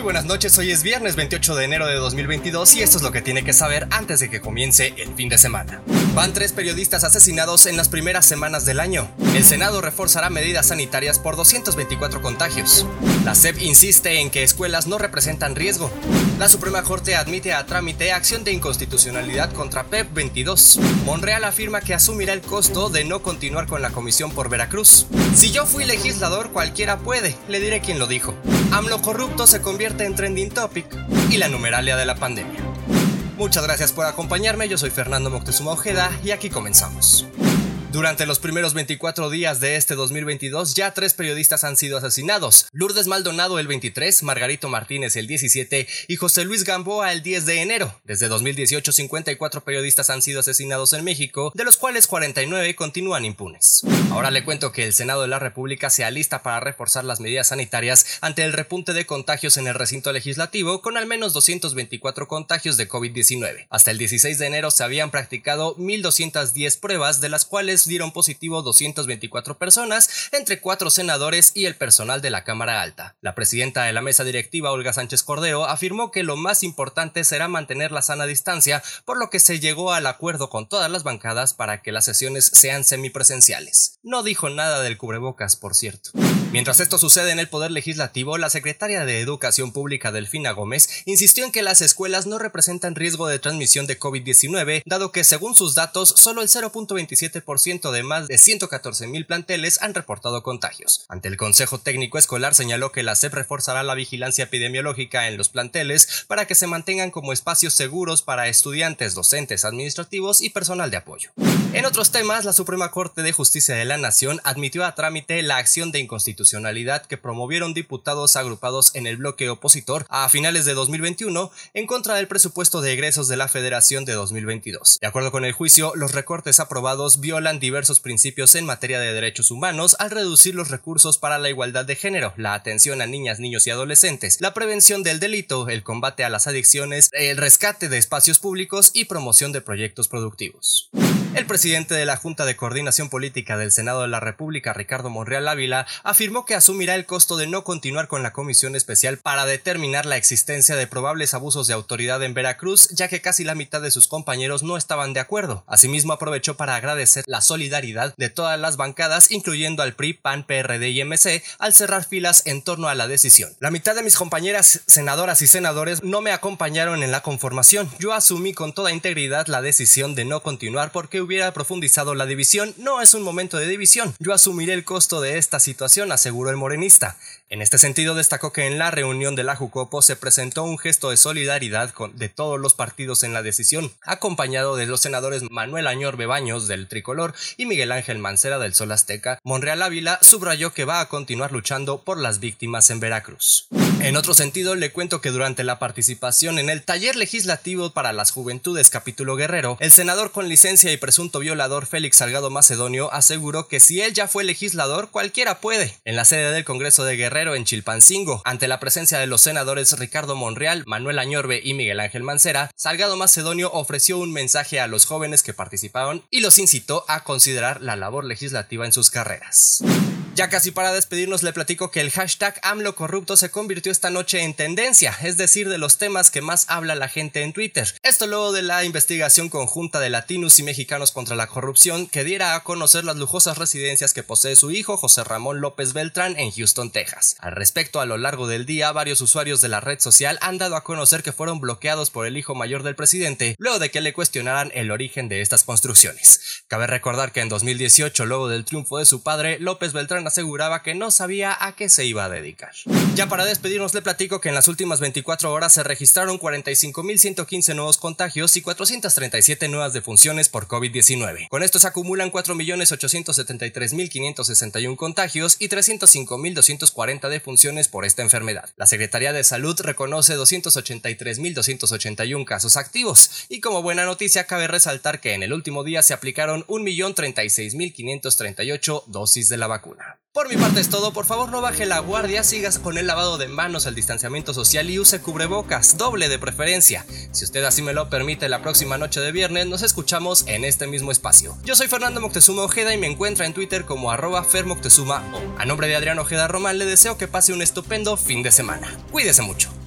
Muy buenas noches, hoy es viernes 28 de enero de 2022 y esto es lo que tiene que saber antes de que comience el fin de semana. Van tres periodistas asesinados en las primeras semanas del año. El Senado reforzará medidas sanitarias por 224 contagios. La SEP insiste en que escuelas no representan riesgo. La Suprema Corte admite a trámite acción de inconstitucionalidad contra PEP 22. Monreal afirma que asumirá el costo de no continuar con la comisión por Veracruz. Si yo fui legislador, cualquiera puede, le diré quién lo dijo. AMLO corrupto se convierte en trending topic y la numeralia de la pandemia. Muchas gracias por acompañarme, yo soy Fernando Moctezuma Ojeda y aquí comenzamos. Durante los primeros 24 días de este 2022, ya tres periodistas han sido asesinados. Lourdes Maldonado el 23, Margarito Martínez el 17 y José Luis Gamboa el 10 de enero. Desde 2018, 54 periodistas han sido asesinados en México, de los cuales 49 continúan impunes. Ahora le cuento que el Senado de la República se alista para reforzar las medidas sanitarias ante el repunte de contagios en el recinto legislativo, con al menos 224 contagios de COVID-19. Hasta el 16 de enero se habían practicado 1.210 pruebas, de las cuales dieron positivo 224 personas, entre cuatro senadores y el personal de la Cámara Alta. La presidenta de la mesa directiva, Olga Sánchez Cordero, afirmó que lo más importante será mantener la sana distancia, por lo que se llegó al acuerdo con todas las bancadas para que las sesiones sean semipresenciales. No dijo nada del cubrebocas, por cierto. Mientras esto sucede en el Poder Legislativo, la secretaria de Educación Pública Delfina Gómez insistió en que las escuelas no representan riesgo de transmisión de COVID-19, dado que según sus datos, solo el 0.27% de más de 114 mil planteles han reportado contagios. Ante el Consejo Técnico Escolar señaló que la SEP reforzará la vigilancia epidemiológica en los planteles para que se mantengan como espacios seguros para estudiantes, docentes, administrativos y personal de apoyo. En otros temas, la Suprema Corte de Justicia de la Nación admitió a trámite la acción de inconstitucionalidad que promovieron diputados agrupados en el bloque opositor a finales de 2021 en contra del presupuesto de egresos de la Federación de 2022. De acuerdo con el juicio, los recortes aprobados violan diversos principios en materia de derechos humanos al reducir los recursos para la igualdad de género, la atención a niñas, niños y adolescentes, la prevención del delito, el combate a las adicciones, el rescate de espacios públicos y promoción de proyectos productivos. El presidente de la Junta de Coordinación Política del Senado de la República, Ricardo Monreal Ávila, afirmó que asumirá el costo de no continuar con la comisión especial para determinar la existencia de probables abusos de autoridad en Veracruz, ya que casi la mitad de sus compañeros no estaban de acuerdo. Asimismo, aprovechó para agradecer la solidaridad de todas las bancadas, incluyendo al PRI, PAN, PRD y MC, al cerrar filas en torno a la decisión. La mitad de mis compañeras senadoras y senadores no me acompañaron en la conformación. Yo asumí con toda integridad la decisión de no continuar porque hubiera profundizado la división, no es un momento de división. Yo asumiré el costo de esta situación, aseguró el morenista. En este sentido, destacó que en la reunión de la Jucopo se presentó un gesto de solidaridad de todos los partidos en la decisión, acompañado de los senadores Manuel Añor Bebaños del Tricolor y Miguel Ángel Mancera del Sol Azteca. Monreal Ávila subrayó que va a continuar luchando por las víctimas en Veracruz. En otro sentido, le cuento que durante la participación en el taller legislativo para las juventudes capítulo Guerrero, el senador con licencia y presunto violador Félix Salgado Macedonio aseguró que si él ya fue legislador, cualquiera puede. En la sede del Congreso de Guerrero en Chilpancingo, ante la presencia de los senadores Ricardo Monreal, Manuel Añorbe y Miguel Ángel Mancera, Salgado Macedonio ofreció un mensaje a los jóvenes que participaron y los incitó a considerar la labor legislativa en sus carreras. Ya casi para despedirnos le platico que el hashtag AMLO corrupto se convirtió esta noche en tendencia, es decir, de los temas que más habla la gente en Twitter. Esto luego de la investigación conjunta de latinos y mexicanos contra la corrupción que diera a conocer las lujosas residencias que posee su hijo José Ramón López Beltrán en Houston, Texas. Al respecto, a lo largo del día, varios usuarios de la red social han dado a conocer que fueron bloqueados por el hijo mayor del presidente luego de que le cuestionaran el origen de estas construcciones. Cabe recordar que en 2018, luego del triunfo de su padre, López Beltrán aseguraba que no sabía a qué se iba a dedicar. Ya para despedirnos le platico que en las últimas 24 horas se registraron 45.115 nuevos contagios y 437 nuevas defunciones por COVID-19. Con esto se acumulan 4.873.561 contagios y 305.240 defunciones por esta enfermedad. La Secretaría de Salud reconoce 283.281 casos activos y como buena noticia cabe resaltar que en el último día se aplicaron 1.036.538 dosis de la vacuna. Por mi parte es todo, por favor no baje la guardia, sigas con el lavado de manos, el distanciamiento social y use cubrebocas, doble de preferencia. Si usted así me lo permite, la próxima noche de viernes nos escuchamos en este mismo espacio. Yo soy Fernando Moctezuma Ojeda y me encuentra en Twitter como arroba fermoctezuma o. A nombre de Adrián Ojeda Román le deseo que pase un estupendo fin de semana. Cuídese mucho.